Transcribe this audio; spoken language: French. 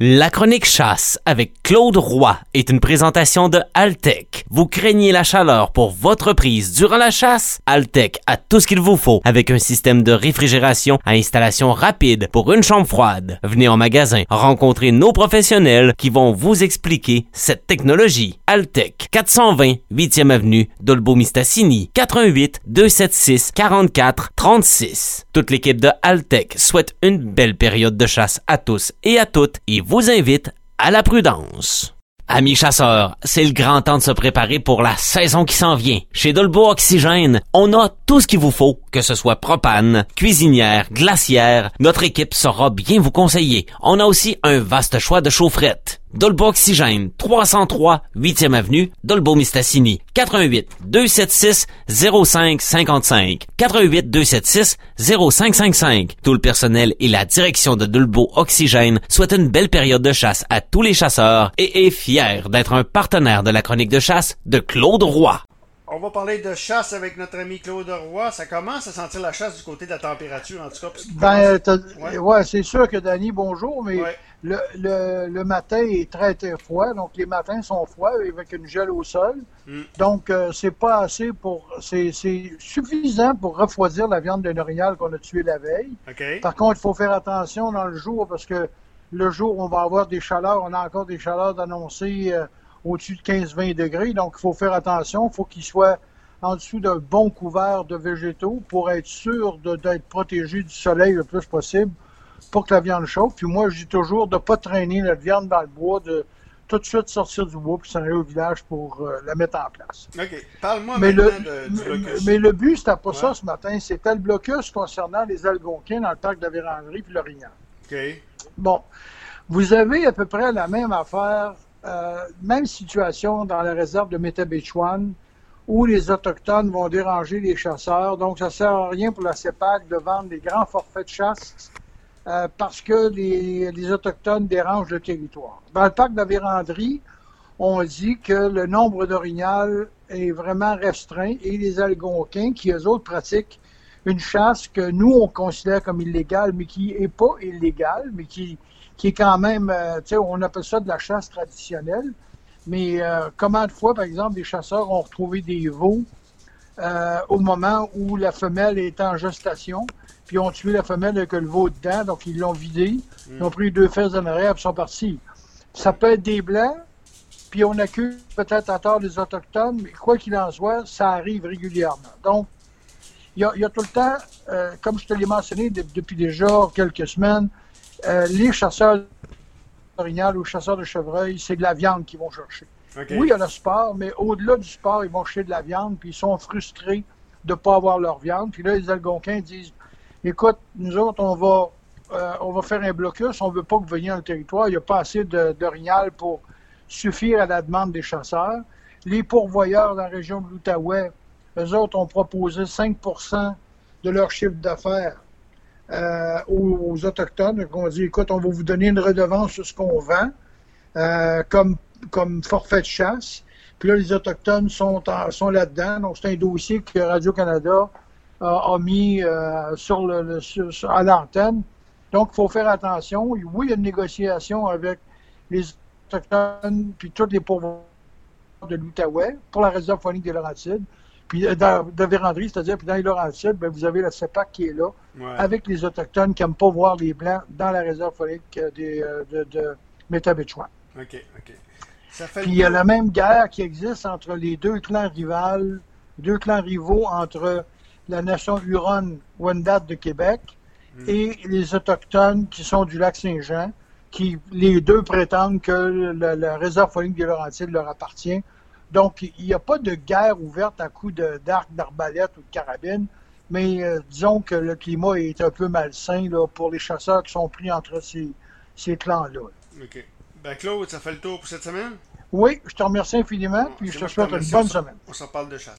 La chronique chasse avec Claude Roy est une présentation de Altec. Vous craignez la chaleur pour votre prise durant la chasse? Altec a tout ce qu'il vous faut avec un système de réfrigération à installation rapide pour une chambre froide. Venez en magasin rencontrer nos professionnels qui vont vous expliquer cette technologie. Altec 420 8e avenue Dolbeau-Mistassini 88 276 44 36. Toute l'équipe de Altec souhaite une belle période de chasse à tous et à toutes vous invite à la prudence. Amis chasseurs, c'est le grand temps de se préparer pour la saison qui s'en vient. Chez Dolbo Oxygène, on a tout ce qu'il vous faut, que ce soit propane, cuisinière, glacière. Notre équipe saura bien vous conseiller. On a aussi un vaste choix de chaufferettes. Dolbo Oxygène, 303 8e avenue, Dolbo Mistassini, 88 276 0555, 88 276 0555. Tout le personnel et la direction de Dolbo Oxygène souhaitent une belle période de chasse à tous les chasseurs et est fier d'être un partenaire de la chronique de chasse de Claude Roy. On va parler de chasse avec notre ami Claude Roy. Ça commence à sentir la chasse du côté de la température, en tout cas. Ben, Ouais. ouais, c'est sûr que Danny, bonjour, mais Ouais. le, le, le matin est très, très froid, donc les matins sont froids avec une gel au sol. Mm. Donc, euh, c'est pas assez pour. C'est suffisant pour refroidir la viande d'un orignal qu'on a tué la veille. Par contre, il faut faire attention dans le jour parce que le jour, on va avoir des chaleurs, on a encore des chaleurs annoncées euh, au-dessus de 15-20 degrés. Donc, il faut faire attention. Il faut qu'il soit en dessous d'un bon couvert de végétaux pour être sûr d'être protégé du soleil le plus possible pour que la viande chauffe. Puis moi, je dis toujours de ne pas traîner notre viande dans le bois, de tout de suite sortir du bois puis s'en aller au village pour euh, la mettre en place. OK. Parle-moi Mais le, maintenant de, du blocus. mais le but, c'était pas Ouais. ça ce matin. C'était le blocus concernant les algonquins dans le parc de la Vérandrie puis l'Orient. OK. Bon, vous avez à peu près la même affaire, euh, même situation dans la réserve de Métabéchouane, où les Autochtones vont déranger les chasseurs. Donc, ça ne sert à rien pour la CEPAC de vendre des grands forfaits de chasse euh, parce que les, Autochtones dérangent le territoire. Dans le parc de la Vérandrie, on dit que le nombre d'orignal est vraiment restreint et les Algonquins, qui eux autres pratiquent une chasse que nous, on considère comme illégale, mais qui est pas illégale, mais qui, qui est quand même, euh, tu sais, on appelle ça de la chasse traditionnelle. Mais euh, comment de fois, par exemple, des chasseurs ont retrouvé des veaux euh, au moment où la femelle était en gestation, puis ont tué la femelle avec le veau dedans, donc ils l'ont vidé, ils ont pris deux fesses en arrière, puis sont partis. Ça peut être des blancs, puis on accuse peut-être à tort les autochtones, mais quoi qu'il en soit, ça arrive régulièrement. Donc, il y a, il y a tout le temps, euh, comme je te l'ai mentionné de- depuis déjà quelques semaines, euh, les chasseurs d'orignal ou chasseurs de chevreuil, c'est de la viande qu'ils vont chercher. Oui, il y a le sport, mais au-delà du sport, ils vont chercher de la viande, puis ils sont frustrés de ne pas avoir leur viande. Puis là, les Algonquins disent Écoute, nous autres, on va, euh, on va faire un blocus, on ne veut pas que vous veniez dans le territoire, il n'y a pas assez de- d'orignal pour suffire à la demande des chasseurs. Les pourvoyeurs dans la région de l'Outaouais, eux autres ont proposé 5% de leur chiffre d'affaires euh, aux, Autochtones. Donc, on dit écoute, on va vous donner une redevance sur ce qu'on vend euh, comme, forfait de chasse. Puis là, les Autochtones sont, là-dedans. Donc, c'est un dossier que Radio-Canada a, mis euh, à l'antenne. Donc, il faut faire attention. Oui, il y a une négociation avec les Autochtones puis tous les pourvoyeurs de l'Outaouais pour la réserve phonique des Laurentides. Puis euh, dans, de Vérandrie, c'est-à-dire, puis dans les Laurentides, ben, vous avez la CEPAC qui est là Ouais. avec les Autochtones qui n'aiment pas voir les Blancs dans la réserve phonique euh, des, de, de Métabetchouan. OK. OK. Ça fait Puis il y a la même guerre qui existe entre les deux clans rivales, deux clans rivaux entre la nation Huron-Wendat de Québec et les Autochtones qui sont du lac Saint-Jean, qui les deux prétendent que la, la réserve phonique des Laurentides leur appartient. Donc, il n'y a pas de guerre ouverte à coups d'arc, d'arbalète ou de carabine, mais euh, disons que le climat est un peu malsain là, pour les chasseurs qui sont pris entre ces, ces clans-là. OK. Ben, Claude, ça fait le tour pour cette semaine? Oui, je te remercie infiniment, puis C'est je te souhaite te une bonne semaine. On s'en parle de chasse.